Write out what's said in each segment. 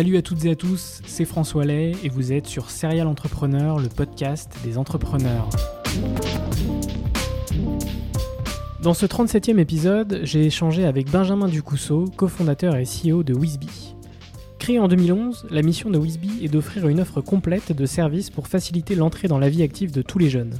Salut à toutes et à tous, c'est François Lay et vous êtes sur Serial Entrepreneur, le podcast des entrepreneurs. Dans ce 37e épisode, j'ai échangé avec Benjamin Ducousseau, cofondateur et CEO de Wizby. Créée en 2011, la mission de Wizby est d'offrir une offre complète de services pour faciliter l'entrée dans la vie active de tous les jeunes.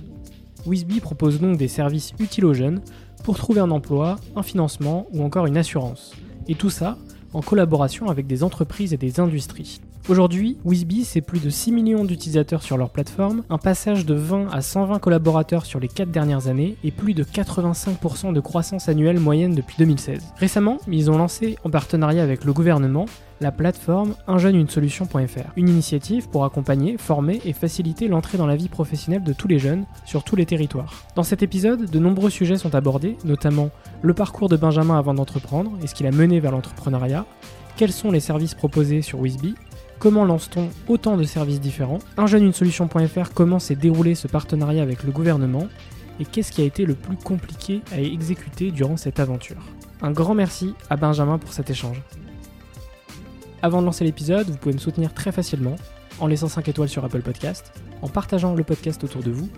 Wizby propose donc des services utiles aux jeunes pour trouver un emploi, un financement ou encore une assurance. Et tout ça en collaboration avec des entreprises et des industries. Aujourd'hui, Wizby, c'est plus de 6 millions d'utilisateurs sur leur plateforme, un passage de 20 à 120 collaborateurs sur les 4 dernières années et plus de 85% de croissance annuelle moyenne depuis 2016. Récemment, ils ont lancé, en partenariat avec le gouvernement, la plateforme unjeune-une-solution.fr, une initiative pour accompagner, former et faciliter l'entrée dans la vie professionnelle de tous les jeunes sur tous les territoires. Dans cet épisode, de nombreux sujets sont abordés, notamment le parcours de Benjamin avant d'entreprendre et ce qu'il a mené vers l'entrepreneuriat, quels sont les services proposés sur Wizby, Comment lance-t-on autant de services différents? Un jeune une solution.fr comment s'est déroulé ce partenariat avec le gouvernement? Et qu'est-ce qui a été le plus compliqué à exécuter durant cette aventure? Un grand merci à Benjamin pour cet échange. Avant de lancer l'épisode, vous pouvez me soutenir très facilement en laissant 5 étoiles sur Apple Podcast, en partageant le podcast autour de vous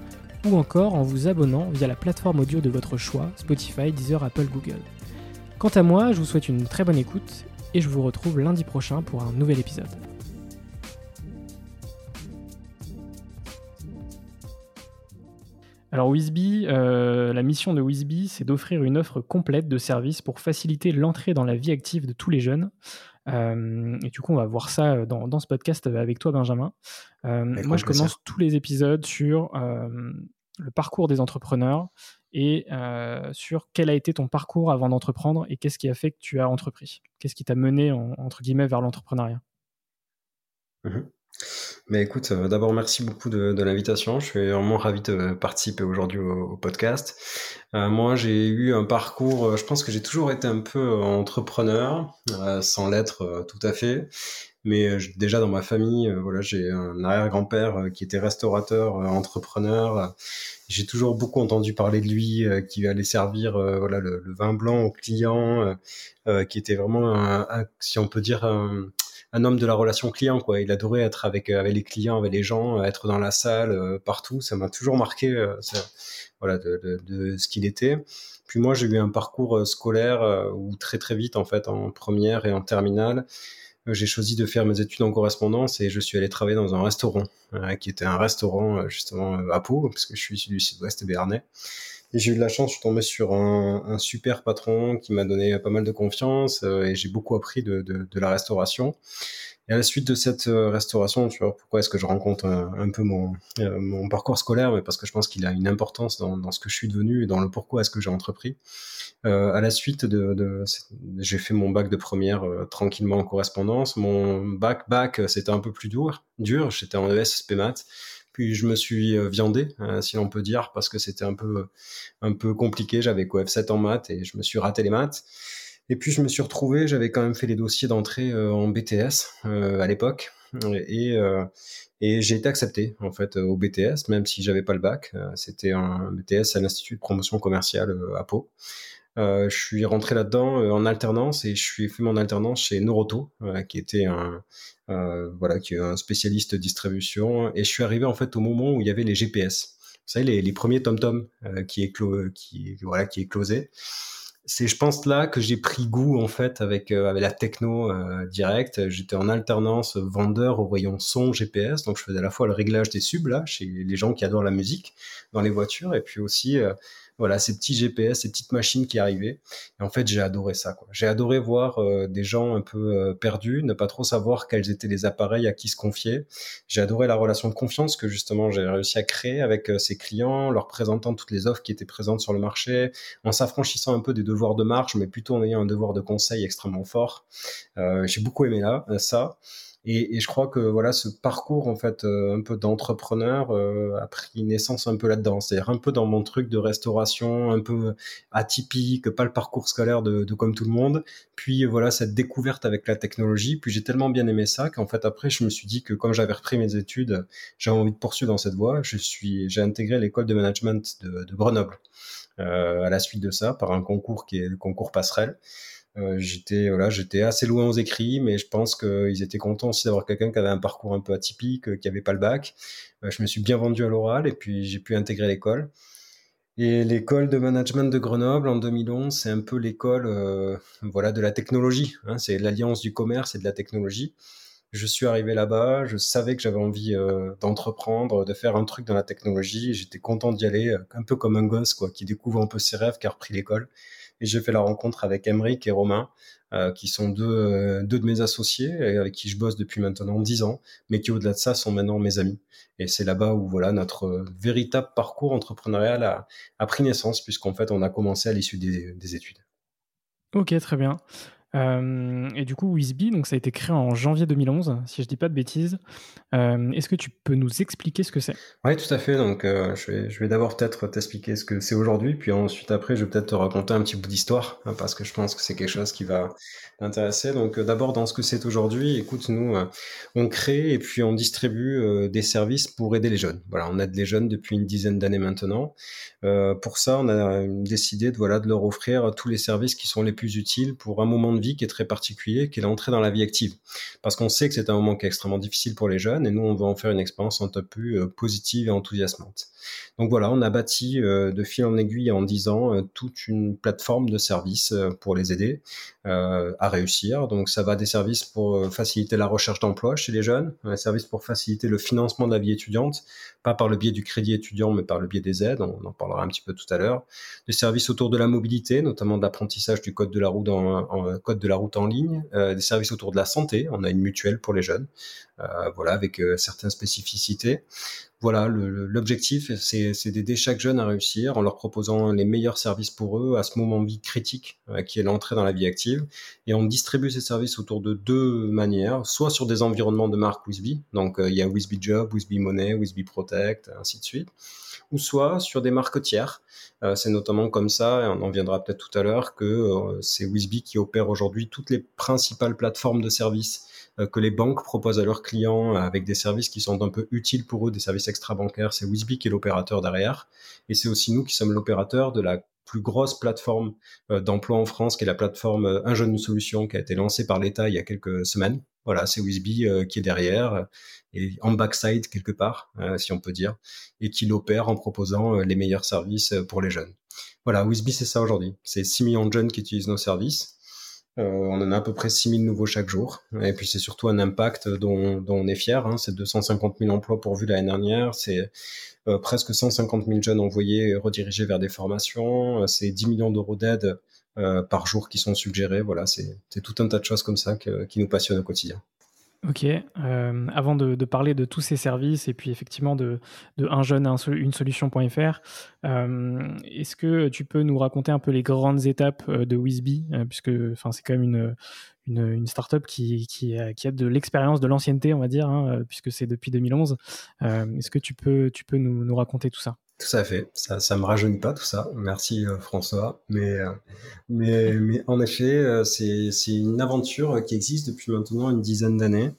ou encore en vous abonnant via la plateforme audio de votre choix, Spotify, Deezer, Apple, Google. Quant à moi, je vous souhaite une très bonne écoute et je vous retrouve lundi prochain pour un nouvel épisode. Alors Wizby, euh, la mission de Wizby, c'est d'offrir une offre complète de services pour faciliter l'entrée dans la vie active de tous les jeunes. Euh, et du coup, on va voir ça euh, dans, ce podcast avec toi, Benjamin. moi, je commence tous les épisodes sur le parcours des entrepreneurs et sur quel a été ton parcours avant d'entreprendre et qu'est-ce qui a fait que tu as entrepris? Qu'est-ce qui t'a mené, entre guillemets, vers l'entrepreneuriat? Mmh mais écoute, euh, d'abord merci beaucoup de, de l'invitation. Je suis vraiment ravi de participer aujourd'hui au, podcast. Euh, moi, j'ai eu un parcours. Euh, je pense que j'ai toujours été un peu entrepreneur, sans l'être tout à fait. Mais déjà dans ma famille, voilà, j'ai un arrière-grand-père qui était restaurateur, entrepreneur. J'ai toujours beaucoup entendu parler de lui, qui allait servir voilà le, vin blanc aux clients, qui était vraiment, si on peut dire, un homme de la relation client quoi. Il adorait être avec euh, avec les clients avec les gens euh, être dans la salle euh, partout. Ça m'a toujours marqué voilà de, de, ce qu'il était. Puis moi j'ai eu un parcours scolaire où très très vite en fait en première et en terminale j'ai choisi de faire mes études en correspondance et je suis allé travailler dans un restaurant qui était un restaurant justement à Pau parce que je suis du sud-ouest béarnais j'ai eu de la chance, je suis tombé sur un, super patron qui m'a donné pas mal de confiance euh, et j'ai beaucoup appris de, la restauration. Et à la suite de cette euh, restauration, tu vois, pourquoi est-ce que je rencontre un, peu mon, euh, mon parcours scolaire? Mais parce que je pense qu'il a une importance dans, ce que je suis devenu et dans le pourquoi est-ce que j'ai entrepris. À la suite de, j'ai fait mon bac de première tranquillement en correspondance. Mon bac bac c'était un peu plus dur, dur. J'étais en ES maths. Puis je me suis euh, viandé, euh, si l'on peut dire, parce que c'était un peu, un peu compliqué. J'avais quoi F7 en maths et je me suis raté les maths. Et puis je me suis retrouvé, j'avais quand même fait les dossiers d'entrée en BTS à l'époque. Et, et j'ai été accepté en fait au BTS, même si j'avais pas le bac. C'était un BTS à l'Institut de promotion commerciale à Pau. Euh, je suis rentré là-dedans euh, en alternance et je suis fait mon alternance chez Noroto, euh, qui était un voilà, qui est un spécialiste distribution. Et je suis arrivé en fait au moment où il y avait les GPS. Vous savez, les, premiers TomTom qui, éclo qui, voilà, qui éclosaient c'est je pense là que j'ai pris goût en fait avec avec la techno euh, directe j'étais en alternance vendeur au rayon son GPS donc je faisais à la fois le réglage des subs là chez les gens qui adorent la musique dans les voitures et puis aussi voilà, ces petits GPS, ces petites machines qui arrivaient. Et en fait, j'ai adoré ça. J'ai adoré voir euh, des gens un peu euh, perdus, ne pas trop savoir quels étaient les appareils à qui se confier. J'ai adoré la relation de confiance que justement j'ai réussi à créer avec euh, ces clients, leur présentant toutes les offres qui étaient présentes sur le marché, en s'affranchissant un peu des devoirs de marge, mais plutôt en ayant un devoir de conseil extrêmement fort. j'ai beaucoup aimé là ça. Et, et, je crois que voilà, ce parcours en fait euh, un peu d'entrepreneur euh, a pris naissance un peu là-dedans. C'est-à-dire un peu dans mon truc de restauration, un peu atypique, pas le parcours scolaire de, de comme tout le monde. Puis voilà cette découverte avec la technologie. Puis j'ai tellement bien aimé ça qu'en fait après je me suis dit que comme j'avais repris mes études, j'avais envie de poursuivre dans cette voie. Je suis, j'ai intégré l'école de management de, de Grenoble euh, à la suite de ça par un concours qui est le concours passerelle. Euh, j'étais voilà, j'étais assez loin aux écrits, mais je pense qu'ils étaient contents aussi d'avoir quelqu'un qui avait un parcours un peu atypique, euh, qui avait pas le bac. Euh, je me suis bien vendu à l'oral et puis j'ai pu intégrer l'école. Et l'école de management de Grenoble en 2011, c'est un peu l'école voilà de la technologie. Hein, c'est l'alliance du commerce et de la technologie. Je suis arrivé là-bas, je savais que j'avais envie d'entreprendre, de faire un truc dans la technologie. J'étais content d'y aller, un peu comme un gosse quoi, qui découvre un peu ses rêves, qui a repris l'école. Et j'ai fait la rencontre avec Emeric et Romain, euh, qui sont deux, euh, deux de mes associés, avec qui je bosse depuis maintenant dix ans, mais qui au-delà de ça sont maintenant mes amis. Et c'est là-bas où voilà notre véritable parcours entrepreneurial a, a pris naissance, puisqu'en fait on a commencé à l'issue des, des études. Ok, très bien. Euh, et du coup, Wizby, donc ça a été créé en janvier 2011, si je dis pas de bêtises. Euh, est-ce que tu peux nous expliquer ce que c'est? Oui, tout à fait. Donc, euh, je vais, je vais d'abord peut-être t'expliquer ce que c'est aujourd'hui, puis ensuite après, je vais peut-être te raconter un petit bout d'histoire, hein, parce que je pense que c'est quelque chose qui va t'intéresser. Donc, d'abord dans ce que c'est aujourd'hui, écoute, nous, on crée et puis on distribue des services pour aider les jeunes. Voilà, on aide les jeunes depuis une dizaine d'années maintenant. pour ça, on a décidé de voilà de leur offrir tous les services qui sont les plus utiles pour un moment de qui est très particulier, qui est l'entrée dans la vie active. Parce qu'on sait que c'est un moment qui est extrêmement difficile pour les jeunes et nous, on veut en faire une expérience un peu plus euh, positive et enthousiasmante. Donc voilà, on a bâti euh, de fil en aiguille en 10 ans euh, toute une plateforme de services pour les aider à réussir. Donc ça va des services pour faciliter la recherche d'emploi chez les jeunes, des services pour faciliter le financement de la vie étudiante, pas par le biais du crédit étudiant, mais par le biais des aides, on en parlera un petit peu tout à l'heure. Des services autour de la mobilité, notamment de l'apprentissage du code de la route en, en code de la route en ligne, euh, des services autour de la santé. On a une mutuelle pour les jeunes, voilà, avec euh, certaines spécificités. Voilà, l'objectif, c'est d'aider chaque jeune à réussir en leur proposant les meilleurs services pour eux à ce moment de vie critique qui est l'entrée dans la vie active. Et on distribue ces services autour de deux manières, soit sur des environnements de marque Wisby, donc il y a Wisby Job, Wisby Money, Wisby Protect, ainsi de suite, ou soit sur des marques tiers. c'est notamment comme ça, et on en viendra peut-être tout à l'heure, que c'est Wisby qui opère aujourd'hui toutes les principales plateformes de services euh, que les banques proposent à leurs clients avec des services qui sont un peu utiles pour eux, des services extra-bancaires. C'est Wisby qui est l'opérateur derrière. Et c'est aussi nous qui sommes l'opérateur de la plus grosse plateforme euh, d'emploi en France, qui est la plateforme euh, Un jeune, une solution, qui a été lancée par l'État il y a quelques semaines. Voilà, c'est Wisby qui est derrière et en backside quelque part, si on peut dire, et qui l'opère en proposant les meilleurs services pour les jeunes. Voilà, Wisby, c'est ça aujourd'hui. C'est 6 millions de jeunes qui utilisent nos services. Euh, on en a à peu près 6000 nouveaux chaque jour. Et puis c'est surtout un impact dont, on est fier. Hein. C'est 250 000 emplois pourvus l'année dernière. C'est euh, presque 150 000 jeunes envoyés redirigés vers des formations. C'est 10 millions d'euros d'aide euh, par jour qui sont suggérés. Voilà, c'est tout un tas de choses comme ça qui nous passionnent au quotidien. Ok. Euh, avant de, parler de tous ces services et puis effectivement de, un jeune à une solution.fr, euh, est-ce que tu peux nous raconter un peu les grandes étapes euh, de Wizby, puisque c'est quand même une, une, startup qui, qui, a, de l'expérience, de l'ancienneté, on va dire, hein, puisque c'est depuis 2011. est-ce que tu peux, tu peux nous, nous raconter tout ça? Tout à fait. Ça, ça me rajeunit pas tout ça. Merci François. Mais, mais, mais en effet, c'est, c'est une aventure qui existe depuis maintenant une dizaine d'années.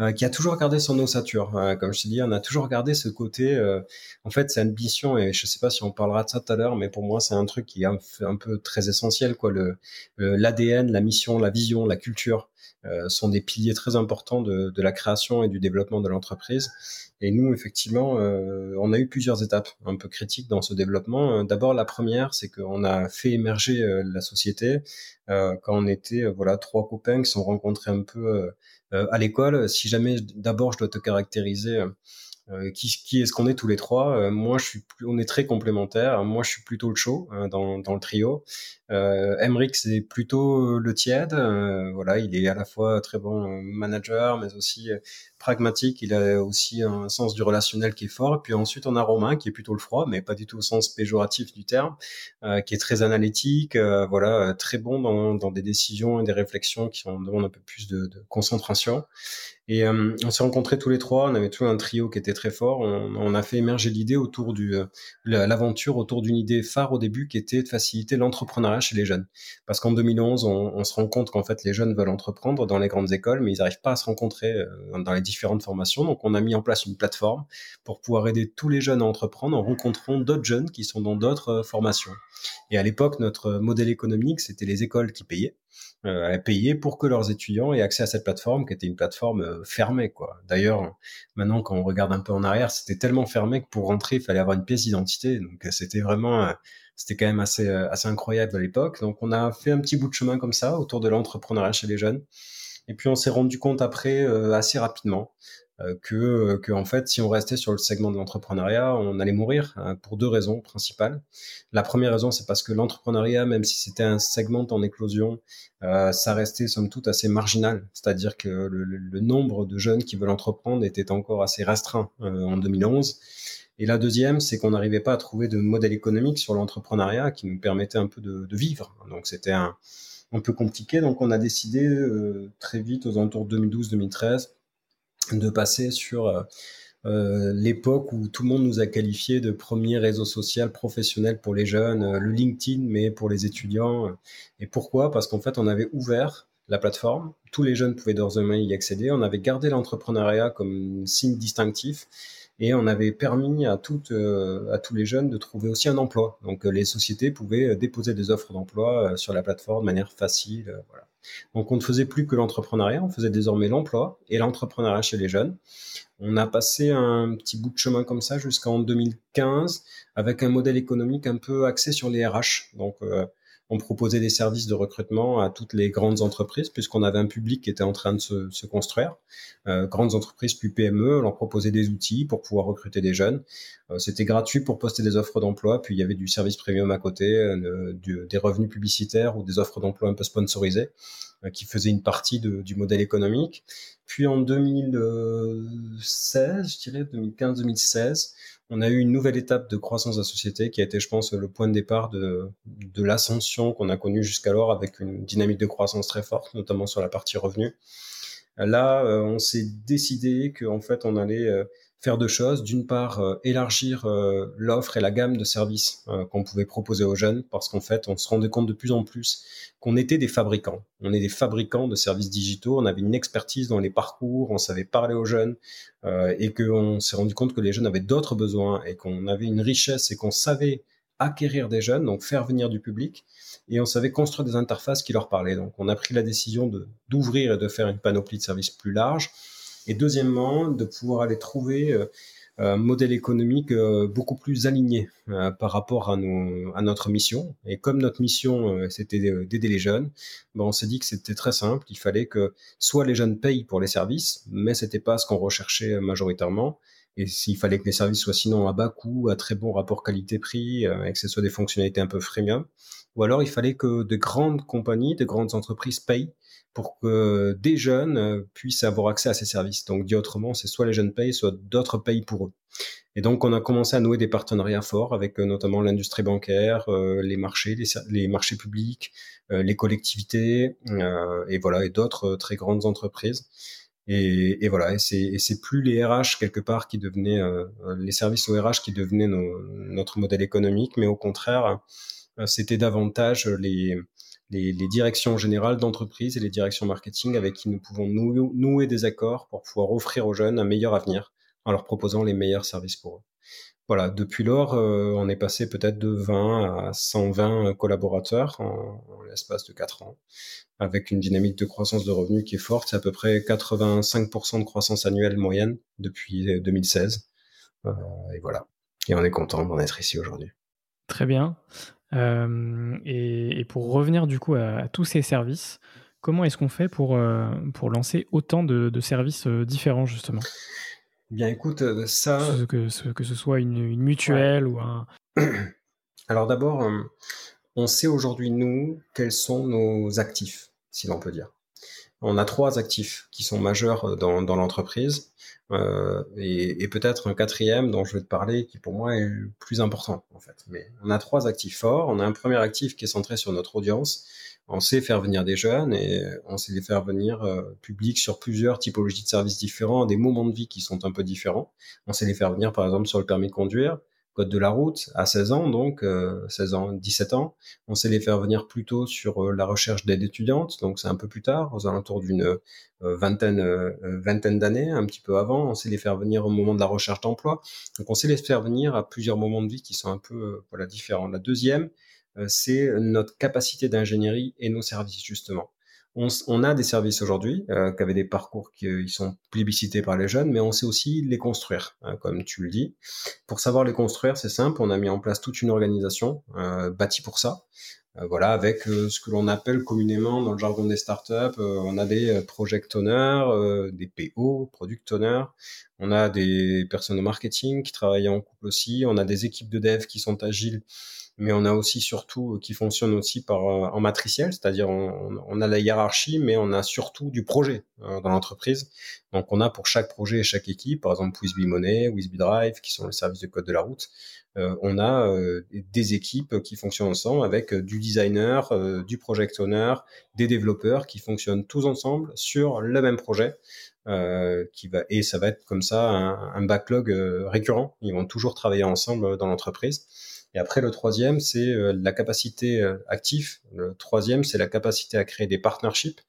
Euh, qui a toujours gardé son ossature. Euh, comme je t'ai dit, on a toujours gardé ce côté. Euh, en fait, c'est une mission et je sais pas si on parlera de ça tout à l'heure, mais pour moi, c'est un truc qui est un, un, peu très essentiel. Quoi, le l'ADN, la mission, la vision, la culture sont des piliers très importants de, de, la création et du développement de l'entreprise. Et nous, effectivement, on a eu plusieurs étapes un peu critiques dans ce développement. D'abord, la première, c'est qu'on a fait émerger la société quand on était voilà trois copains qui se sont rencontrés un peu euh, à l'école. Si jamais d'abord je dois te caractériser euh, euh, qui, qui est-ce qu'on est tous les trois? Moi, je suis, on est très complémentaires. Moi, je suis plutôt le chaud hein, dans, dans le trio. Euh, Emric, c'est plutôt le tiède. voilà, il est à la fois très bon manager, mais aussi pragmatique. Il a aussi un sens du relationnel qui est fort. Et puis ensuite, on a Romain, qui est plutôt le froid, mais pas du tout au sens péjoratif du terme, qui est très analytique. voilà, très bon dans, dans, des décisions et des réflexions qui en demandent un peu plus de, de concentration. Et euh, on s'est rencontrés tous les trois, on avait tout un trio qui était très fort. On, a fait émerger l'idée autour du euh, l'aventure autour d'une idée phare au début qui était de faciliter l'entrepreneuriat chez les jeunes. Parce qu'en 2011, on, on, se rend compte qu'en fait les jeunes veulent entreprendre dans les grandes écoles, mais ils n'arrivent pas à se rencontrer euh, dans les différentes formations. Donc on a mis en place une plateforme pour pouvoir aider tous les jeunes à entreprendre en rencontrant d'autres jeunes qui sont dans d'autres formations. Et à l'époque, notre modèle économique, c'était les écoles qui payaient euh, à payer pour que leurs étudiants aient accès à cette plateforme qui était une plateforme euh, fermée quoi. D'ailleurs, maintenant quand on regarde un peu en arrière, c'était tellement fermé que pour rentrer, il fallait avoir une pièce d'identité. Donc euh, c'était vraiment c'était quand même assez assez incroyable à l'époque. Donc on a fait un petit bout de chemin comme ça autour de l'entrepreneuriat chez les jeunes. Et puis on s'est rendu compte après assez rapidement euh, que, que en fait, si on restait sur le segment de l'entrepreneuriat, on allait mourir hein, pour deux raisons principales. La première raison, c'est parce que l'entrepreneuriat, même si c'était un segment en éclosion, euh, ça restait somme toute assez marginal. C'est-à-dire que le, nombre de jeunes qui veulent entreprendre était encore assez restreint euh, en 2011. Et la deuxième, c'est qu'on n'arrivait pas à trouver de modèle économique sur l'entrepreneuriat qui nous permettait un peu de, vivre. Donc c'était un, un peu compliqué. Donc on a décidé euh, très vite, aux alentours 2012-2013, de passer sur euh, euh, l'époque où tout le monde nous a qualifié de premier réseau social professionnel pour les jeunes, euh, le LinkedIn, mais pour les étudiants. Et pourquoi? Parce qu'en fait, on avait ouvert la plateforme, tous les jeunes pouvaient d'ores et déjà y accéder, on avait gardé l'entrepreneuriat comme signe distinctif et on avait permis à, tous les jeunes de trouver aussi un emploi. Donc les sociétés pouvaient déposer des offres d'emploi sur la plateforme de manière facile. Voilà. Donc on ne faisait plus que l'entrepreneuriat, on faisait désormais l'emploi et l'entrepreneuriat chez les jeunes. On a passé un petit bout de chemin comme ça jusqu'en 2015 avec un modèle économique un peu axé sur les RH. Donc euh, on proposait des services de recrutement à toutes les grandes entreprises, puisqu'on avait un public qui était en train de se, construire. Euh, grandes entreprises plus PME, on leur proposait des outils pour pouvoir recruter des jeunes. Euh, C'était gratuit pour poster des offres d'emploi, puis il y avait du service premium à côté, euh, des revenus publicitaires ou des offres d'emploi un peu sponsorisées, qui faisaient une partie du modèle économique. Puis en 2016, je dirais 2015-2016, on a eu une nouvelle étape de croissance de la société qui a été, je pense, le point de départ de, de l'ascension qu'on a connue jusqu'alors avec une dynamique de croissance très forte, notamment sur la partie revenu. Là, euh, on s'est décidé qu'en fait, on allait euh, faire deux choses. D'une part, euh, élargir euh, l'offre et la gamme de services euh, qu'on pouvait proposer aux jeunes, parce qu'en fait, on se rendait compte de plus en plus qu'on était des fabricants. On est des fabricants de services digitaux. On avait une expertise dans les parcours, on savait parler aux jeunes, et qu'on s'est rendu compte que les jeunes avaient d'autres besoins et qu'on avait une richesse et qu'on savait acquérir des jeunes, donc faire venir du public, et on savait construire des interfaces qui leur parlaient. Donc, on a pris la décision d'ouvrir et de faire une panoplie de services plus large et deuxièmement, de pouvoir aller trouver euh, un modèle économique euh, beaucoup plus aligné euh, par rapport à, notre mission. Et comme notre mission, c'était d'aider les jeunes, ben on s'est dit que c'était très simple. Il fallait que soit les jeunes payent pour les services, mais c'était pas ce qu'on recherchait majoritairement. Et s'il fallait que les services soient sinon à bas coût, à très bon rapport qualité-prix, et que ce soit des fonctionnalités un peu freemium, ou alors il fallait que de grandes compagnies, de grandes entreprises payent pour que des jeunes euh, puissent avoir accès à ces services. Donc, dit autrement, c'est soit les jeunes payent, soit d'autres payent pour eux. Et donc, on a commencé à nouer des partenariats forts avec euh, notamment l'industrie bancaire, euh, les marchés, les, marchés publics, les collectivités, et voilà, et d'autres très grandes entreprises. Et, et voilà, et c'est plus les RH quelque part qui devenaient euh, les services aux RH qui devenaient notre modèle économique, mais au contraire, euh, c'était davantage les, directions générales d'entreprise et les directions marketing avec qui nous pouvons nouer des accords pour pouvoir offrir aux jeunes un meilleur avenir en leur proposant les meilleurs services pour eux. Voilà, depuis lors, euh, on est passé peut-être de 20 à 120 collaborateurs en, l'espace de 4 ans avec une dynamique de croissance de revenus qui est forte. C'est à peu près 85% de croissance annuelle moyenne depuis 2016. Euh, euh, et voilà. Et on est content d'en être ici aujourd'hui. Très bien. Et, pour revenir du coup à, tous ces services, comment est-ce qu'on fait pour, pour lancer autant de, services différents justement? Bien écoute, ça... Que, ce, que ce soit une, mutuelle ou un... Alors d'abord, on sait aujourd'hui, nous, quels sont nos actifs si l'on peut dire. On a trois actifs qui sont majeurs euh, dans, dans l'entreprise euh, et, et peut-être un quatrième dont je vais te parler qui pour moi est le plus important en fait. Mais on a trois actifs forts. On a un premier actif qui est centré sur notre audience. On sait faire venir des jeunes et on sait les faire venir euh, publics sur plusieurs typologies de services différents, des moments de vie qui sont un peu différents. On sait les faire venir par exemple sur le permis de conduire, code de la route à 16 ans, donc 16 euh, ans, 17 ans. On sait les faire venir plutôt sur euh, la recherche d'aide étudiante, donc c'est un peu plus tard, aux alentours d'une euh, vingtaine, vingtaine d'années, un petit peu avant. On sait les faire venir au moment de la recherche d'emploi. Donc on sait les faire venir à plusieurs moments de vie qui sont un peu voilà différents. La deuxième, c'est notre capacité d'ingénierie et nos services justement on, a des services aujourd'hui euh, qui avaient des parcours qui euh, sont plébiscités par les jeunes, mais on sait aussi les construire, hein, comme tu le dis. Pour savoir les construire, c'est simple, on a mis en place toute une organisation euh, bâtie pour ça. voilà, avec ce que l'on appelle communément dans le jargon des startups, on a des project owners, des PO, product owners, on a des personnes au marketing qui travaillent en couple aussi, on a des équipes de dev qui sont agiles mais on a aussi surtout euh, qui fonctionne aussi par euh, en matriciel, c'est-à-dire on, on, a la hiérarchie, mais on a surtout du projet euh, dans l'entreprise. Donc on a pour chaque projet et chaque équipe, par exemple Wizby Money, Wizby Drive, qui sont les services de code de la route, on a des équipes qui fonctionnent ensemble avec du designer, du project owner, des développeurs qui fonctionnent tous ensemble sur le même projet. qui va et ça va être comme ça un, un backlog récurrent. Ils vont toujours travailler ensemble dans l'entreprise. Et après, le troisième, c'est euh, la capacité euh, active. Le troisième, c'est la capacité à créer des partnerships.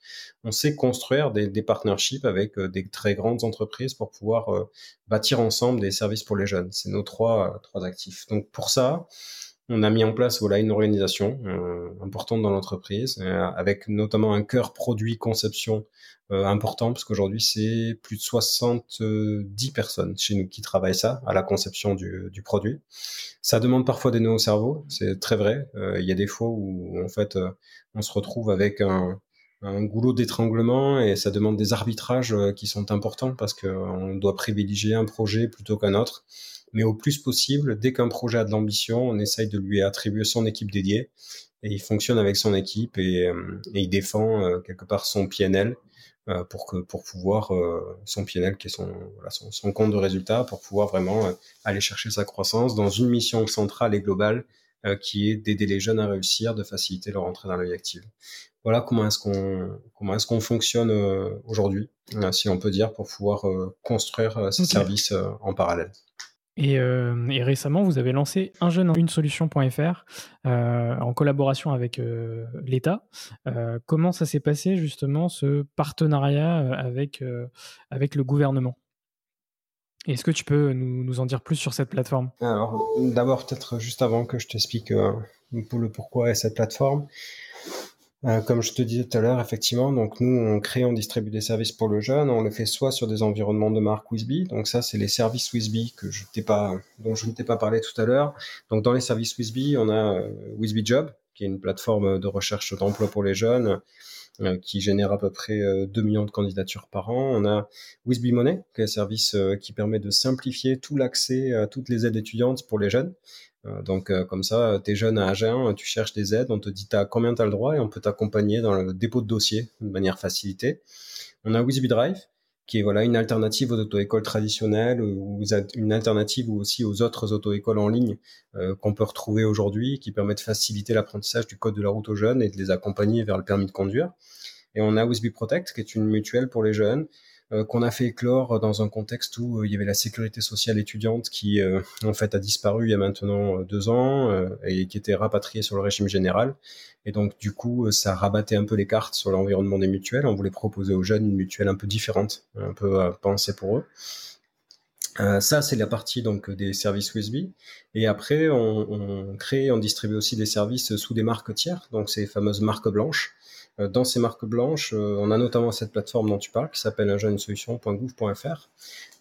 On sait construire des, des partnerships avec euh, des très grandes entreprises pour pouvoir bâtir ensemble des services pour les jeunes. C'est nos trois, trois actifs. Donc pour ça, on a mis en place voilà une organisation euh, importante dans l'entreprise, euh, avec notamment un cœur produit conception euh, important, parce qu'aujourd'hui c'est plus de 70 personnes chez nous qui travaillent ça, à la conception du, du produit. Ça demande parfois des nouveaux cerveaux, c'est très vrai. Il y a des fois où en fait on se retrouve avec un, un goulot d'étranglement et ça demande des arbitrages qui sont importants parce qu'on doit privilégier un projet plutôt qu'un autre mais au plus possible, dès qu'un projet a de l'ambition, on essaye de lui attribuer son équipe dédiée et il fonctionne avec son équipe et, euh, et il défend euh, quelque part son PNL euh, pour que pour pouvoir son PNL qui est son, voilà, son, son compte de résultat pour pouvoir vraiment aller chercher sa croissance dans une mission centrale et globale qui est d'aider les jeunes à réussir, de faciliter leur entrée dans la vie active. Voilà comment est-ce qu'on comment est-ce qu'on fonctionne aujourd'hui, si on peut dire, pour pouvoir construire ces services en parallèle. Euh, et, récemment, vous avez lancé un jeune une solution.fr euh, en collaboration avec euh, l'État. comment ça s'est passé justement ce partenariat avec, avec le gouvernement? Est-ce que tu peux nous, nous, en dire plus sur cette plateforme? Alors, d'abord, peut-être juste avant que je t'explique le pourquoi est cette plateforme. Euh, comme je te disais tout à l'heure, effectivement, donc nous, on crée, on distribue des services pour le jeune. On le fait soit sur des environnements de marque Wisby. Donc ça, c'est les services Wisby que je t'ai pas, dont je ne t'ai pas parlé tout à l'heure. Donc dans les services Wisby, on a euh, Wisby Job, qui est une plateforme de recherche d'emploi pour les jeunes euh, qui génère à peu près 2 millions de candidatures par an. On a Wisby Money, qui est un service qui permet de simplifier tout l'accès à toutes les aides étudiantes pour les jeunes. Euh, donc euh, comme ça, tu es jeune à Agen, tu cherches des aides, on te dit as combien tu as le droit et on peut t'accompagner dans le dépôt de dossier de manière facilitée. On a Wizby Drive, qui est voilà une alternative aux auto-écoles traditionnelles ou une alternative aussi aux autres auto-écoles en ligne euh, qu'on peut retrouver aujourd'hui, qui permet de faciliter l'apprentissage du code de la route aux jeunes et de les accompagner vers le permis de conduire. Et on a Wisby Protect, qui est une mutuelle pour les jeunes, qu'on a fait éclore dans un contexte où il y avait la sécurité sociale étudiante qui en fait a disparu il y a maintenant deux ans et qui était rapatriée sur le régime général. Et donc du coup, ça rabattait un peu les cartes sur l'environnement des mutuelles. On voulait proposer aux jeunes une mutuelle un peu différente, un peu pensée pour eux. Euh, ça, c'est la partie donc des services USB. Et après, on, on, crée, on distribue aussi des services sous des marques tiers, donc ces fameuses marques blanches. Euh, dans ces marques blanches, euh, on a notamment cette plateforme dont tu parles qui s'appelle solution.gouv.fr.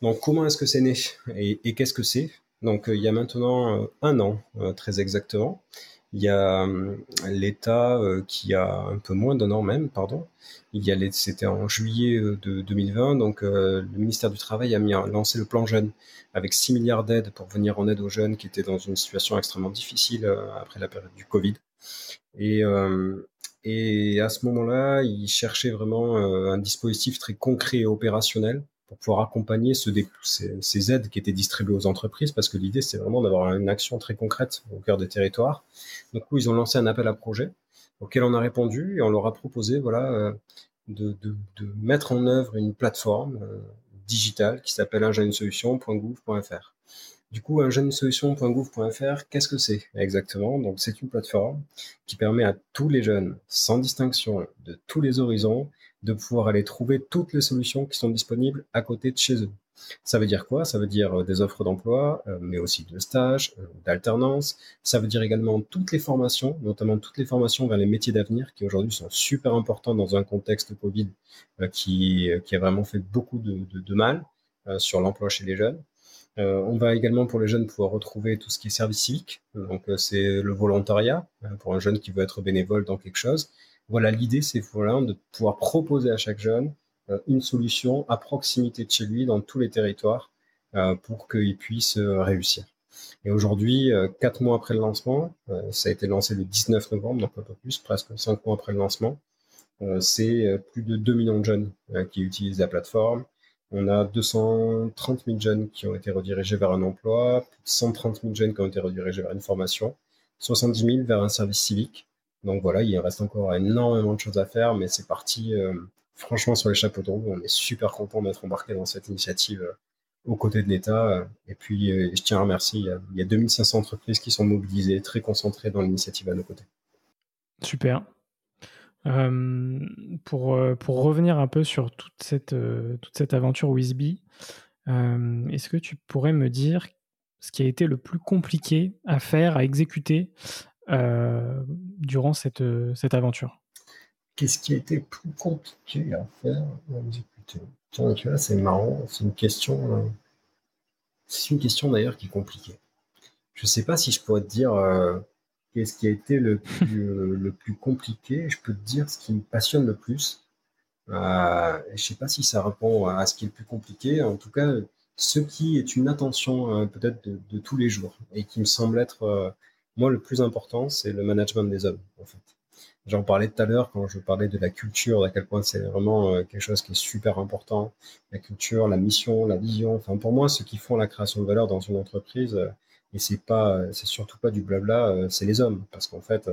Donc, comment est-ce que c'est né et, qu'est-ce que c'est? Donc, il y a maintenant un an, très exactement. Il y a l'État qui a un peu moins d'un an même, pardon, il y a c'était en juillet euh, de 2020, donc euh, le ministère du Travail a mis lancé le plan jeune avec 6 milliards d'aides pour venir en aide aux jeunes qui étaient dans une situation extrêmement difficile euh, après la période du Covid. Et, et à ce moment-là, il cherchait vraiment un dispositif très concret et opérationnel pour pouvoir accompagner ce, ces, ces, aides qui étaient distribuées aux entreprises, parce que l'idée, c'est vraiment d'avoir une action très concrète au cœur des territoires. Donc, ils ont lancé un appel à projet auquel on a répondu et on leur a proposé voilà, euh, de, mettre en œuvre une plateforme euh, digitale qui s'appelle ingéniesolution.gouv.fr. Du coup, ingéniesolution.gouv.fr, qu'est-ce que c'est exactement? Donc, c'est une plateforme qui permet à tous les jeunes, sans distinction, de tous les horizons, de pouvoir aller trouver toutes les solutions qui sont disponibles à côté de chez eux. Ça veut dire quoi? Ça veut dire euh, des offres d'emploi, euh, mais aussi de stages, euh, d'alternance. Ça veut dire également toutes les formations, notamment toutes les formations vers les métiers d'avenir, qui aujourd'hui sont super importants dans un contexte Covid qui, qui a vraiment fait beaucoup de mal sur l'emploi chez les jeunes. On va également pour les jeunes pouvoir retrouver tout ce qui est service civique. Donc c'est le volontariat pour un jeune qui veut être bénévole dans quelque chose. Voilà, l'idée c'est de pouvoir proposer à chaque jeune euh, une solution à proximité de chez lui dans tous les territoires euh, pour qu'il puisse euh, réussir. Et aujourd'hui, quatre mois après le lancement, ça a été lancé le 19 novembre, donc un peu plus, presque cinq mois après le lancement, c'est plus de 2 millions de jeunes qui utilisent la plateforme. On a 230 000 jeunes qui ont été redirigés vers un emploi, plus de 130 000 jeunes qui ont été redirigés vers une formation, 70 000 vers un service civique. Donc voilà, il reste encore énormément de choses à faire, mais c'est parti franchement, sur les chapeaux de roue, on est super content d'être embarqué dans cette initiative euh, aux côtés de l'État. Euh, et puis, euh, je tiens à remercier, il y, a, 2500 entreprises qui sont mobilisées, très concentrées dans l'initiative à nos côtés. Super. Pour, pour revenir un peu sur toute cette, toute cette aventure Wisby, est-ce que tu pourrais me dire ce qui a été le plus compliqué à faire, à exécuter durant cette, cette aventure? Qu'est-ce qui a été plus compliqué à faire à exécuter? Tiens, tu vois, c'est marrant, c'est une question. Euh, c'est une question d'ailleurs qui est compliquée. Je ne sais pas si je pourrais te dire euh, qu'est-ce qui a été le plus, euh, compliqué. Je peux te dire ce qui me passionne le plus. je ne sais pas si ça répond à ce qui est le plus compliqué. En tout cas, ce qui est une attention peut-être de, tous les jours et qui me semble être, moi, le plus important, c'est le management des hommes, en fait. J'en parlais tout à l'heure quand je parlais de la culture, à quel point c'est vraiment euh, quelque chose qui est super important. La culture, la mission, la vision. Enfin, pour moi, ceux qui font la création de valeur dans une entreprise, euh, et c'est pas, c'est surtout pas du blabla, euh, c'est les hommes. Parce qu'en fait,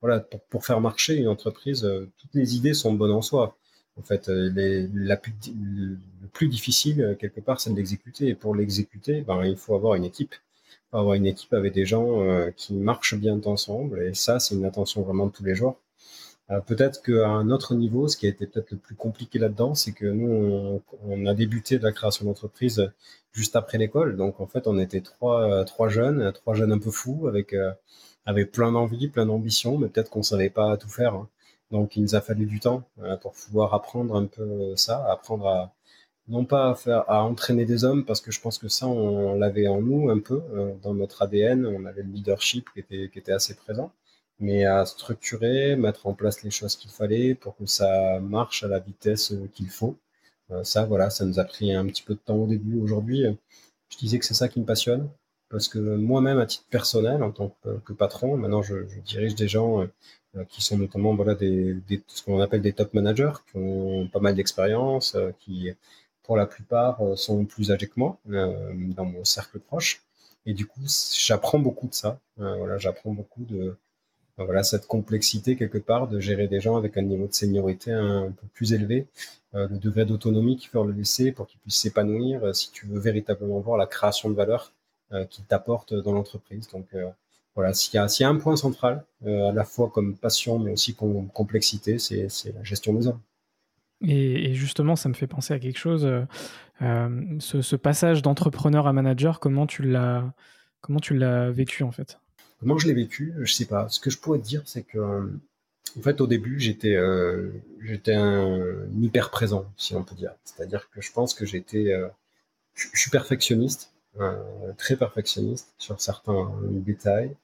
voilà, pour, faire marcher une entreprise, toutes les idées sont bonnes en soi. En fait, les, la le plus difficile, quelque part, c'est de l'exécuter. Et pour l'exécuter, ben, il faut avoir une équipe. Faut avoir une équipe avec des gens qui marchent bien ensemble. Et ça, c'est une attention vraiment de tous les jours. Euh, peut-être qu'à un autre niveau, ce qui a été peut-être le plus compliqué là-dedans, c'est que nous, on, a débuté la création d'entreprise juste après l'école. Donc, en fait, on était trois, trois jeunes, trois jeunes un peu fous, avec, euh, avec plein d'envie, plein d'ambition, mais peut-être qu'on savait pas tout faire. Hein. Donc, il nous a fallu du temps euh, pour pouvoir apprendre un peu ça, apprendre à, non pas à faire, à entraîner des hommes, parce que je pense que ça, on, l'avait en nous un peu, dans notre ADN, on avait le leadership qui était, qui était assez présent mais à structurer, mettre en place les choses qu'il fallait pour que ça marche à la vitesse euh, qu'il faut. Euh, ça, voilà, ça nous a pris un petit peu de temps au début. Aujourd'hui, je disais que c'est ça qui me passionne, parce que moi-même, à titre personnel, en tant que, patron, maintenant, je, dirige des gens euh, qui sont notamment voilà, des ce qu'on appelle des top managers, qui ont pas mal d'expérience, qui, pour la plupart, sont plus âgés que moi dans mon cercle proche. Et du coup, j'apprends beaucoup de ça. voilà, j'apprends beaucoup de voilà cette complexité quelque part de gérer des gens avec un niveau de seniorité un peu plus élevé le degré d'autonomie qu'il faut leur laisser pour qu'ils puissent s'épanouir si tu veux véritablement voir la création de valeur qu'ils t'apportent dans l'entreprise. Donc voilà, s'il y, y, a un point central, à la fois comme passion mais aussi comme complexité, c'est la gestion des hommes. Et, justement, ça me fait penser à quelque chose. ce, ce, passage d'entrepreneur à manager, comment tu l'as vécu en fait? Comment je l'ai vécu Je sais pas. Ce que je pourrais te dire, c'est que, en fait, au début, j'étais, euh, j'étais un hyper présent, si on peut dire. C'est-à-dire que je pense que j'étais, euh, je suis perfectionniste, euh, très perfectionniste sur certains détails,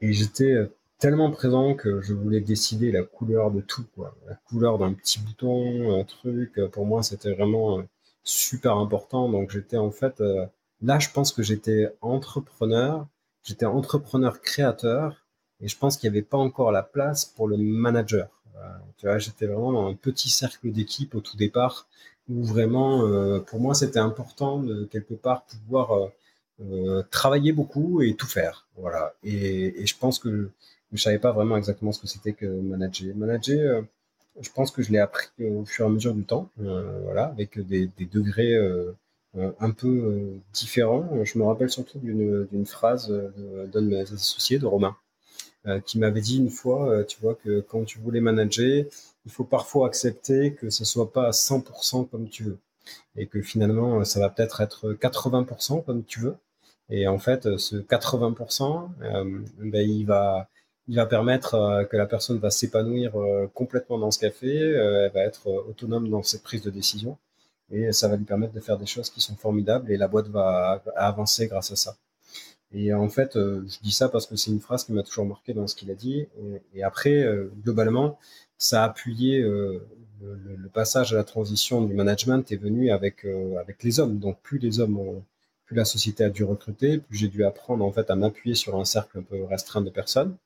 et j'étais tellement présent que je voulais décider la couleur de tout, quoi. La couleur d'un petit bouton, un truc. Pour moi, c'était vraiment super important. Donc, j'étais en fait, là, je pense que j'étais entrepreneur j'étais entrepreneur créateur et je pense qu'il n'y avait pas encore la place pour le manager. tu vois, j'étais vraiment dans un petit cercle d'équipe au tout départ où vraiment, euh, pour moi, c'était important de quelque part pouvoir euh, euh, travailler beaucoup et tout faire. Voilà. Et, je pense que je savais pas vraiment exactement ce que c'était que manager. Manager, je pense que je l'ai appris au fur et à mesure du temps, voilà, avec des, degrés euh, un peu euh, différent. Je me rappelle surtout d'une phrase d'un de mes associés, de Romain, euh, qui m'avait dit une fois, tu vois, que quand tu voulais manager, il faut parfois accepter que ce soit pas à 100% comme tu veux. Et que finalement, ça va peut-être être 80% comme tu veux. Et en fait, ce 80%, ben, il va, il va permettre que la personne va s'épanouir complètement dans ce café, elle va être autonome dans ses prises de décision et ça va lui permettre de faire des choses qui sont formidables et la boîte va avancer grâce à ça. Et en fait, euh, je dis ça parce que c'est une phrase qui m'a toujours marqué dans ce qu'il a dit. Et, après, euh, globalement, ça a appuyé euh, le, passage à la transition du management est venu avec avec les hommes. Donc plus les hommes ont, plus la société a dû recruter, plus j'ai dû apprendre en fait à m'appuyer sur un cercle un peu restreint de personnes,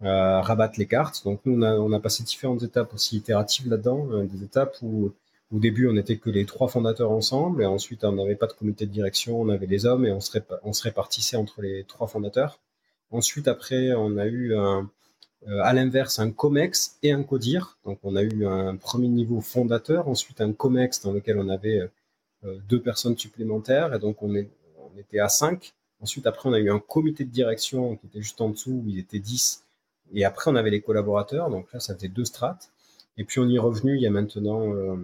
rabattre les cartes. Donc nous on a, on a passé différentes étapes aussi itératives là-dedans, des étapes où au début, on n'était que les trois fondateurs ensemble, et ensuite, on n'avait pas de comité de direction, on avait les hommes, et on se, répartissait entre les trois fondateurs. Ensuite, après, on a eu euh, à l'inverse un COMEX et un CODIR. Donc, on a eu un premier niveau fondateur, ensuite un COMEX dans lequel on avait euh, deux personnes supplémentaires, et donc on, était à cinq. Ensuite, après, on a eu un comité de direction qui était juste en dessous, où il était 10. Et après, on avait les collaborateurs, donc là, ça faisait deux strates. Et puis, on y est revenu il y a maintenant euh,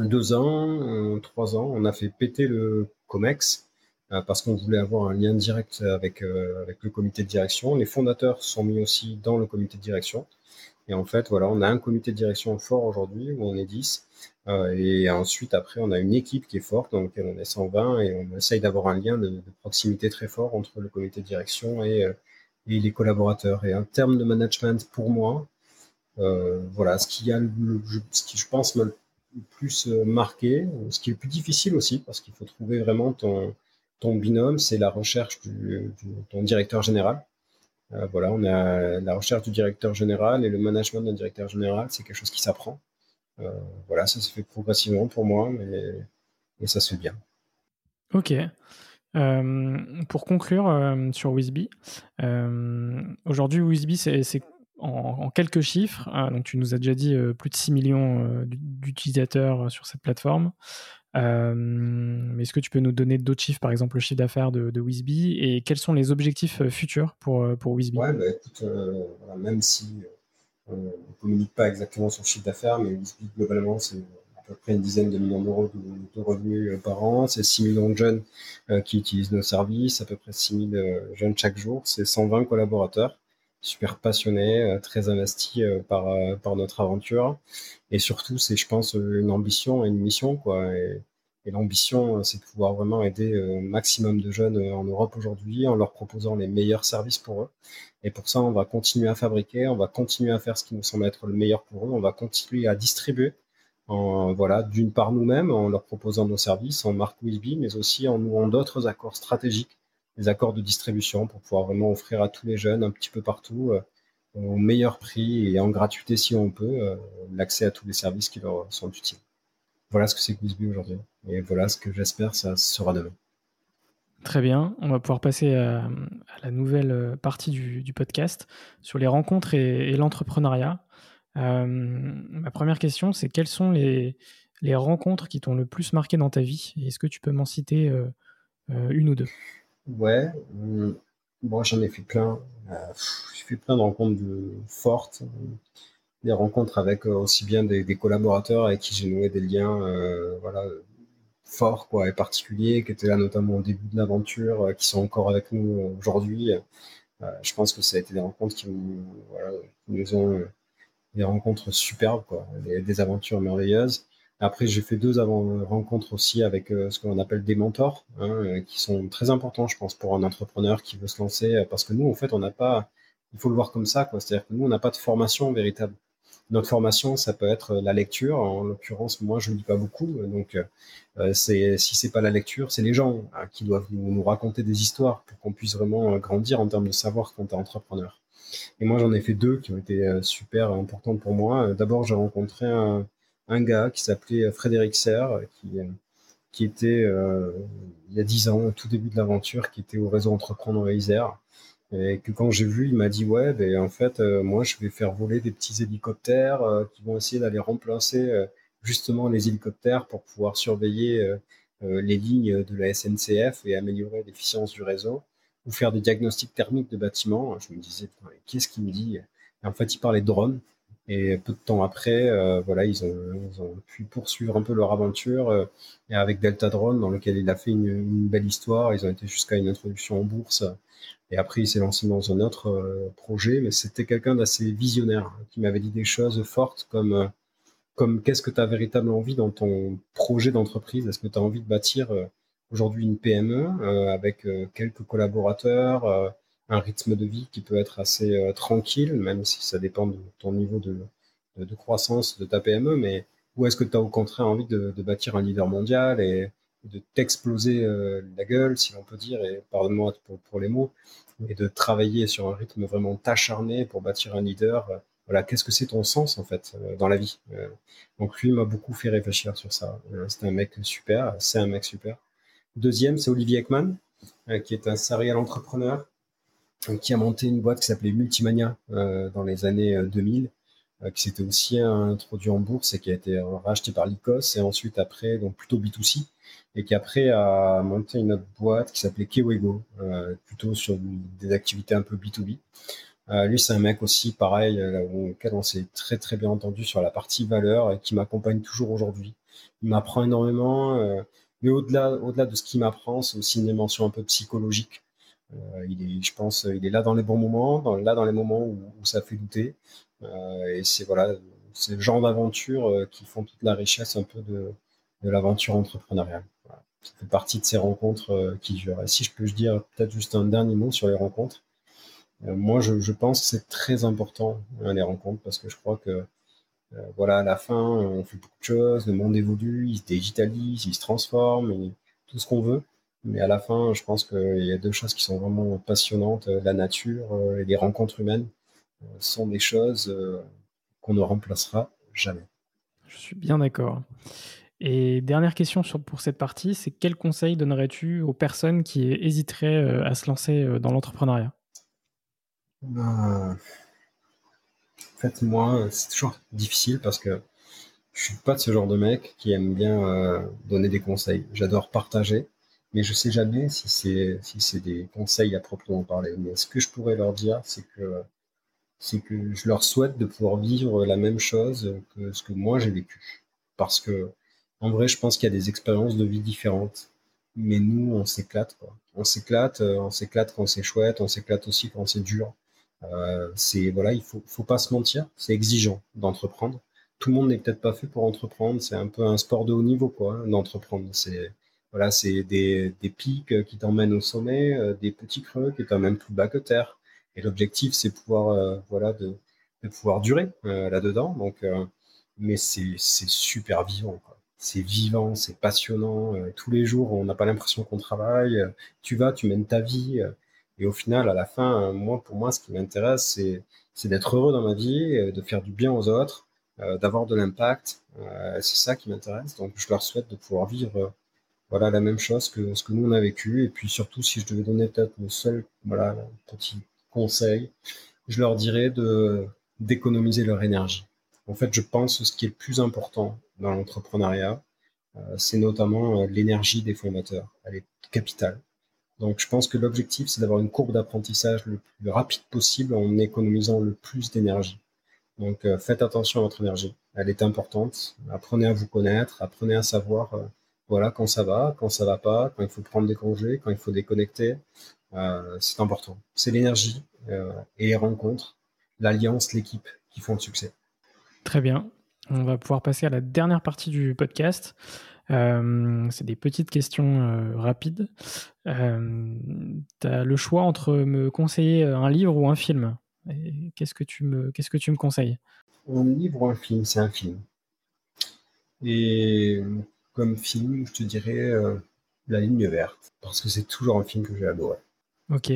deux ans, trois ans, on a fait péter le COMEX euh, parce qu'on voulait avoir un lien direct avec, euh, avec le comité de direction. Les fondateurs sont mis aussi dans le comité de direction. Et en fait, voilà, on a un comité de direction fort aujourd'hui où on est 10. Euh, et ensuite, après, on a une équipe qui est forte dans laquelle on est 120 et on essaye d'avoir un lien de, proximité très fort entre le comité de direction et, et les collaborateurs. Et en termes de management, pour moi, voilà, ce qui a, ce qui je pense me plus euh, marqué. Ce qui est plus difficile aussi, parce qu'il faut trouver vraiment ton, binôme, c'est la recherche du, ton directeur général. Euh, voilà, on a la recherche du directeur général et le management d'un directeur général, c'est quelque chose qui s'apprend. Euh, voilà, ça se fait progressivement pour moi, mais, mais ça se fait bien. Ok. pour conclure sur Wisby, aujourd'hui Wisby c'est en, quelques chiffres, hein, donc tu nous as déjà dit euh, plus de 6 millions euh, d'utilisateurs euh, sur cette plateforme. Est-ce que tu peux nous donner d'autres chiffres, par exemple le chiffre d'affaires de, de et quels sont les objectifs futurs pour, pour bah, même si on ne communique pas exactement sur le chiffre d'affaires, mais Wizby globalement c'est à peu près une dizaine de millions d'euros de, revenus par an, c'est 6 millions de jeunes qui utilisent nos services, à peu près 6 000 jeunes chaque jour, c'est 120 collaborateurs super passionné, euh, très investi euh, par, euh, par notre aventure. Et surtout, c'est, je pense, une ambition et une mission, quoi. Et, l'ambition, c'est de pouvoir vraiment aider un maximum de jeunes en Europe aujourd'hui en leur proposant les meilleurs services pour eux. Et pour ça, on va continuer à fabriquer, on va continuer à faire ce qui nous semble être le meilleur pour eux, on va continuer à distribuer, en, voilà, d'une part nous-mêmes, en leur proposant nos services, en marque Wisby, mais aussi en nouant d'autres accords stratégiques des accords de distribution pour pouvoir vraiment offrir à tous les jeunes un petit peu partout euh, au meilleur prix et en gratuité si on peut euh, l'accès à tous les services qui leur sont utiles. Voilà ce que c'est Quizby aujourd'hui et voilà ce que j'espère ça sera demain. Très bien, on va pouvoir passer à, la nouvelle partie du, podcast sur les rencontres et, l'entrepreneuriat. ma première question, c'est quels sont les, les rencontres qui t'ont le plus marqué dans ta vie? Est-ce que tu peux m'en citer une ou deux? Ouais, bon, j'en ai fait plein. j'ai fait plein de rencontres fortes des rencontres avec aussi bien des, collaborateurs avec qui j'ai noué des liens voilà, forts quoi, et particuliers, qui étaient là notamment au début de l'aventure, qui sont encore avec nous aujourd'hui. je pense que ça a été des rencontres qui, voilà, qui nous ont des rencontres superbes, quoi, des, aventures merveilleuses. Après, j'ai fait deux avant rencontres aussi avec euh, ce qu'on appelle des mentors, hein, euh, qui sont très importants, je pense, pour un entrepreneur qui veut se lancer, euh, parce que nous, en fait, on n'a pas, il faut le voir comme ça, quoi. C'est-à-dire que nous, on n'a pas de formation véritable. Notre formation, ça peut être la lecture. En l'occurrence, moi, je ne lis pas beaucoup, donc euh, c'est si c'est pas la lecture, c'est les gens hein, qui doivent nous, raconter des histoires pour qu'on puisse vraiment grandir en termes de savoir quand tu entrepreneur. Et moi, j'en ai fait deux qui ont été euh, super importantes pour moi. Euh, d'abord, j'ai rencontré un, gars qui s'appelait Frédéric Serre, qui, euh, qui était, il y a dix ans, au tout début de l'aventure, qui était au réseau Entreprendre Isère. Et que quand j'ai vu, il m'a dit ouais, ben en fait, moi, je vais faire voler des petits hélicoptères qui vont essayer d'aller remplacer justement les hélicoptères pour pouvoir surveiller les lignes de la SNCF et améliorer l'efficience du réseau ou faire des diagnostics thermiques de bâtiments. Je me disais, qu'est-ce qu'il me dit? En fait, il parlait de drones. Et peu de temps après, euh, voilà, ils ont, ils ont, pu poursuivre un peu leur aventure euh, avec Delta Drone, dans lequel il a fait une, belle histoire. Ils ont été jusqu'à une introduction en bourse. Et après, il s'est lancé dans un autre euh, projet. Mais c'était quelqu'un d'assez visionnaire hein, qui m'avait dit des choses fortes comme, comme qu'est-ce que tu as véritablement envie dans ton projet d'entreprise? Est-ce que tu as envie de bâtir aujourd'hui une PME euh, avec euh, quelques collaborateurs, euh, un rythme de vie qui peut être assez tranquille, même si ça dépend de ton niveau de, croissance de ta PME, mais où est-ce que tu as au contraire envie de, bâtir un leader mondial et de t'exploser la gueule, si l'on peut dire, et pardonne-moi pour, les mots, et de travailler sur un rythme vraiment acharné pour bâtir un leader. voilà, qu'est-ce que c'est ton sens en fait dans la vie Donc lui m'a beaucoup fait réfléchir sur ça. C'était un mec super, c'est un mec super. Deuxième, c'est Olivier Ekman, euh, qui est un serial entrepreneur, euh, qui a monté une boîte qui s'appelait Multimania euh, dans les années 2000, qui s'était aussi introduit en bourse et qui a été racheté par l'ICOS et ensuite après, donc plutôt B2C, et qui après a monté une autre boîte qui s'appelait Kewego, plutôt sur des activités un peu B2B. lui, c'est un mec aussi, pareil, auquel on s'est très très bien entendu sur la partie valeur et qui m'accompagne toujours aujourd'hui. Il m'apprend énormément. Mais au-delà, au-delà de ce qu'il m'apprend, c'est aussi une dimension un peu psychologique. Euh, il est, je pense, il est là dans les bons moments, dans, là dans les moments où, ça fait douter. Euh, et c'est voilà, c'est le genre d'aventure euh, qui font toute la richesse un peu de, de l'aventure entrepreneuriale. Voilà. Ça fait partie de ces rencontres qui durent. Et si je peux dire peut-être juste un dernier mot sur les rencontres. moi, je, je, pense que c'est très important hein, les rencontres parce que je crois que euh, voilà, à la fin, on fait beaucoup de choses, le monde évolue, il se digitalise, il se transforme, tout ce qu'on veut. Mais à la fin, je pense qu'il y a deux choses qui sont vraiment passionnantes. Euh, la nature euh, et les rencontres humaines sont des choses qu'on ne remplacera jamais. Je suis bien d'accord. Et dernière question pour cette partie, c'est quel conseil donnerais-tu aux personnes qui hésiteraient à se lancer dans l'entrepreneuriat? Ben, en fait, moi, c'est toujours difficile parce que je suis pas de ce genre de mec qui aime bien euh, donner des conseils. J'adore partager, mais je sais jamais si c'est si c'est des conseils à proprement parler. Mais ce que je pourrais leur dire, c'est que c'est que je leur souhaite de pouvoir vivre la même chose que ce que moi j'ai vécu. Parce que en vrai, je pense qu'il y a des expériences de vie différentes. Mais nous, on s'éclate. On s'éclate, euh, on s'éclate quand c'est chouette, on s'éclate aussi quand c'est dur. Euh, c'est voilà, il faut, faut pas se mentir, c'est exigeant d'entreprendre. Tout le monde n'est peut-être pas fait pour entreprendre. C'est un peu un sport de haut niveau, quoi, hein, d'entreprendre. C'est voilà, c'est des, des pics qui t'emmènent au sommet, euh, des petits creux qui t'emmènent plus bas que terre. Et l'objectif, c'est pouvoir euh, voilà de, de, pouvoir durer là-dedans. Donc, mais c'est super vivant. Quoi c'est vivant, c'est passionnant. tous les jours, on n'a pas l'impression qu'on travaille. tu vas, tu mènes ta vie. Et au final, à la fin, moi, pour moi, ce qui m'intéresse, c'est, d'être heureux dans ma vie, euh, de faire du bien aux autres, euh, d'avoir de l'impact. Euh, c'est ça qui m'intéresse. Donc, je leur souhaite de pouvoir vivre voilà la même chose que ce que nous on a vécu. Et puis surtout, si je devais donner peut-être le seul voilà petit conseil, je leur dirais de d'économiser leur énergie. En fait, je pense que ce qui est le plus important dans l'entrepreneuriat, c'est notamment l'énergie des fondateurs. Elle est capitale. Donc je pense que l'objectif, c'est d'avoir une courbe d'apprentissage le plus rapide possible en économisant le plus d'énergie. Donc faites attention à votre énergie. Elle est importante. Apprenez à vous connaître, apprenez à savoir voilà quand ça va, quand ça va pas, quand il faut prendre des congés, quand il faut déconnecter. c'est important. C'est l'énergie et les rencontres, l'alliance, l'équipe qui font le succès. Très bien. On va pouvoir passer à la dernière partie du podcast. Euh, c'est des petites questions euh, rapides. Euh, tu as le choix entre me conseiller un livre ou un film. Qu'est-ce que tu me, qu'est-ce que tu me conseilles? Un livre ou un film? C'est un film. Et comme film, je te dirais La ligne verte, parce que c'est toujours un film que j'ai adoré. Ok.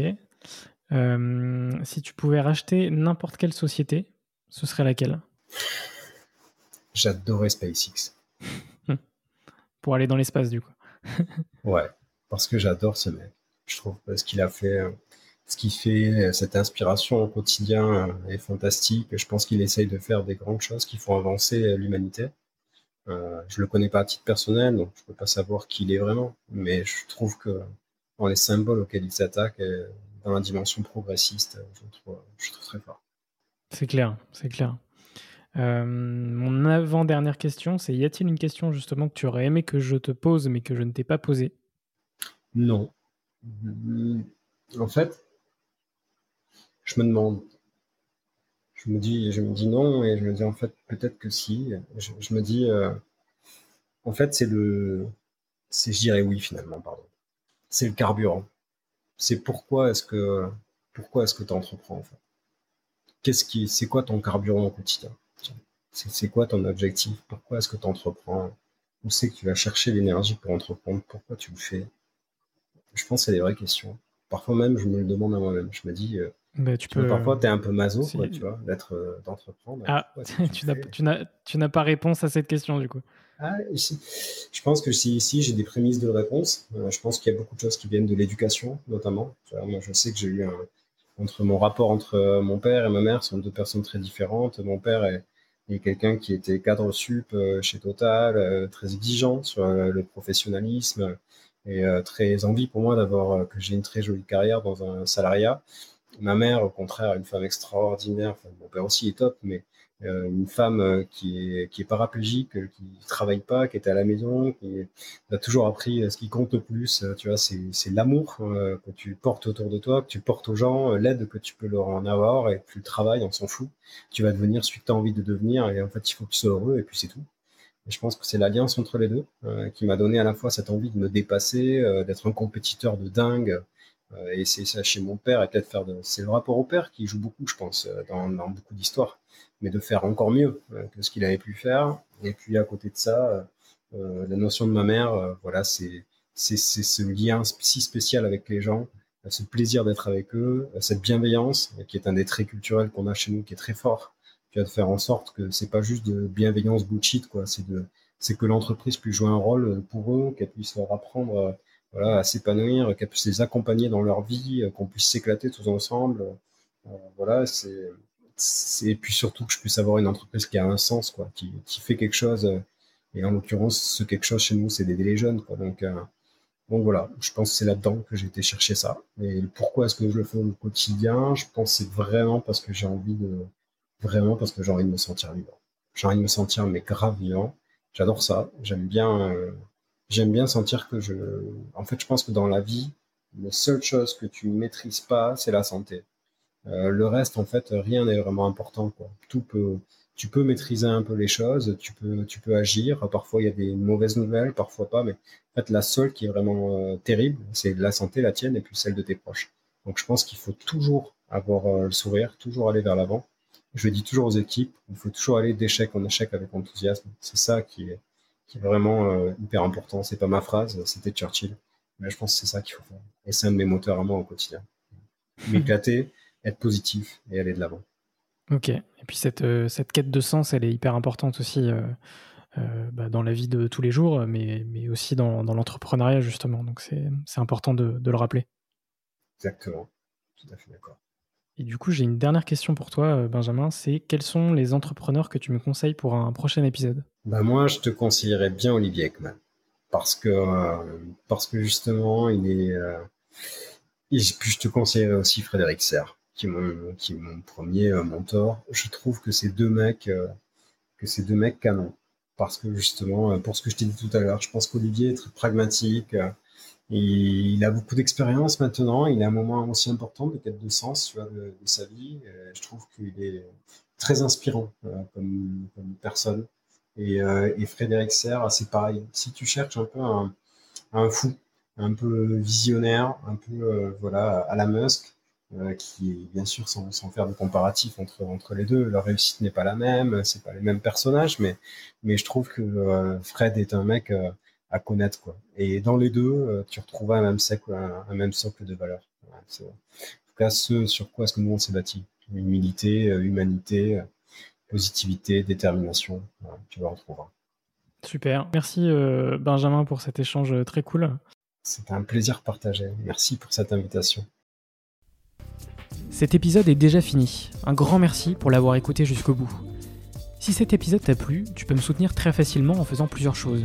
si tu pouvais racheter n'importe quelle société, ce serait laquelle? J'adorais SpaceX. Pour aller dans l'espace, du coup. ouais, parce que j'adore ce mec. Je trouve ce qu'il a fait, ce qu'il fait, cette inspiration au quotidien euh, est fantastique. Je pense qu'il essaye de faire des grandes choses qui font avancer l'humanité. Euh, je le connais pas à titre personnel, donc je peux pas savoir qui il est vraiment. Mais je trouve que dans les symboles auxquels il s'attaque, dans la dimension progressiste, je trouve, je trouve très fort. C'est clair, c'est clair. Euh, mon avant-dernière question, c'est y a-t-il une question justement que tu aurais aimé que je te pose mais que je ne t'ai pas posée? Non. En fait, je me demande. Je me dis, je me dis non et je me dis en fait peut-être que si. Je, me dis, euh, en fait c'est le, c'est je dirais oui finalement pardon. C'est le carburant. C'est pourquoi est-ce que pourquoi est-ce que tu entreprends en fait? Qu'est-ce qui, c'est quoi ton carburant au quotidien? C'est quoi ton objectif? Pourquoi est-ce que tu entreprends? Où c'est que tu vas chercher l'énergie pour entreprendre? Pourquoi tu le fais? Je pense que c'est des vraies questions. Parfois même, je me le demande à moi-même. Je me dis, euh, bah, tu peux, parfois, tu es un peu maso, tu vois, d'être, euh, d'entreprendre. Ah, tu n'as pas réponse à cette question, du coup. Ah, je pense que si ici j'ai des prémices de réponse, euh, je pense qu'il y a beaucoup de choses qui viennent de l'éducation, notamment. moi, je sais que j'ai eu un, entre mon rapport entre mon père et ma mère sont deux personnes très différentes. Mon père est, et quelqu'un qui était cadre sup euh, chez Total, euh, très exigeant sur euh, le professionnalisme et très envie pour moi d'avoir que j'ai une très jolie carrière dans un salariat. Ma mère, au contraire, une femme extraordinaire. Enfin, mon père aussi est top, mais euh, une femme euh, qui est, qui est paraplégique, euh, qui travaille pas, qui est à la maison, qui a toujours appris ce qui compte le plus. Tu vois, c'est l'amour que tu portes autour de toi, que tu portes aux gens, l'aide que tu peux leur en avoir, et plus le travail, on s'en fout. Tu vas devenir celui que tu as envie de devenir, et en fait, il faut que tu sois heureux, et puis c'est tout. Je pense que c'est l'alliance entre les deux qui m'a donné à la fois cette envie de me dépasser, d'être un compétiteur de dingue, et c'est ça chez mon père, et peut-être faire de... C'est le rapport au père qui joue beaucoup, je pense, dans, dans beaucoup d'histoires mais de faire encore mieux euh, que ce qu'il avait pu faire. Et puis à côté de ça, euh, la notion de ma mère, euh, voilà, c'est c'est ce lien si spécial avec les gens, ce plaisir d'être avec eux, cette bienveillance qui est un des traits culturels qu'on a chez nous, qui est très fort. Tu de faire en sorte que c'est pas juste de bienveillance bullshit, quoi. C'est de, c'est que l'entreprise puisse jouer un rôle pour eux, qu'elle puisse leur apprendre, voilà, à s'épanouir, qu'elle puisse les accompagner dans leur vie, qu'on puisse s'éclater tous ensemble. voilà, c'est, et puis surtout que je puisse avoir une entreprise qui a un sens, quoi, qui, qui fait quelque chose. Euh, et en l'occurrence, ce quelque chose chez nous, c'est d'aider les jeunes, quoi. Donc, euh, donc voilà, je pense que c'est là-dedans que j'ai été chercher ça. Et pourquoi est-ce que je le fais au quotidien? Je pense que c'est vraiment parce que j'ai envie de, vraiment parce que j'ai envie de me sentir vivant. J'ai envie de me sentir mais grave vivant. J'adore ça. J'aime bien, euh, j'aime bien sentir que je. En fait, je pense que dans la vie, la seule chose que tu ne maîtrises pas, c'est la santé. Euh, le reste, en fait, rien n'est vraiment important. Quoi. Tout peut, tu peux maîtriser un peu les choses, tu peux, tu peux agir. Parfois, il y a des mauvaises nouvelles, parfois pas. Mais en fait, la seule qui est vraiment euh, terrible, c'est la santé, la tienne, et puis celle de tes proches. Donc, je pense qu'il faut toujours avoir euh, le sourire, toujours aller vers l'avant. Je dis toujours aux équipes, il faut toujours aller d'échec en échec avec enthousiasme. C'est ça qui est, qui est vraiment hyper important. C'est pas ma phrase, c'était Churchill. Mais je pense que c'est ça qu'il faut faire. Et c'est un de mes moteurs à moi au quotidien. M'éclater, être positif et aller de l'avant. Ok. Et puis cette, euh, cette quête de sens, elle est hyper importante aussi euh, euh, bah, dans la vie de tous les jours, mais, mais aussi dans, dans l'entrepreneuriat, justement. Donc c'est important de, de, le rappeler. Exactement. Tout à fait d'accord. Et du coup, j'ai une dernière question pour toi, euh, Benjamin. C'est quels sont les entrepreneurs que tu me conseilles pour un prochain épisode? Bah Moi, je te conseillerais bien Olivier Ekman. Parce que, euh, parce que justement, il est. Euh, et puis, je te conseillerais aussi Frédéric Serre, qui est mon, qui est mon premier mentor. Je trouve que ces deux mecs, que ces deux mecs canons. Parce que justement, pour ce que je t'ai dit tout à l'heure, je pense qu'Olivier est très pragmatique il a beaucoup d'expérience maintenant. Il a un moment aussi important de quête de sens de, sa vie. je trouve qu'il est très inspirant euh, comme, personne. Et, euh, et, Frédéric Serre, c'est pareil. Si tu cherches un peu un, un fou, un peu visionnaire, un peu euh, voilà à la Musk, qui bien sûr sans, sans, faire de comparatif entre entre les deux, leur réussite n'est pas la même, c'est pas les mêmes personnages, mais mais je trouve que Fred est un mec à connaître quoi. Et dans les deux, euh, tu retrouves un même socle, un, même socle de valeurs. en tout cas, ce sur quoi est-ce que nous on s'est bâti Humilité, euh, humanité, euh, positivité, détermination. tu vas retrouver. Super. Merci Benjamin pour cet échange très cool. C'était un plaisir partagé. Merci pour cette invitation. Cet épisode est déjà fini. Un grand merci pour l'avoir écouté jusqu'au bout. Si cet épisode t'a plu, tu peux me soutenir très facilement en faisant plusieurs choses.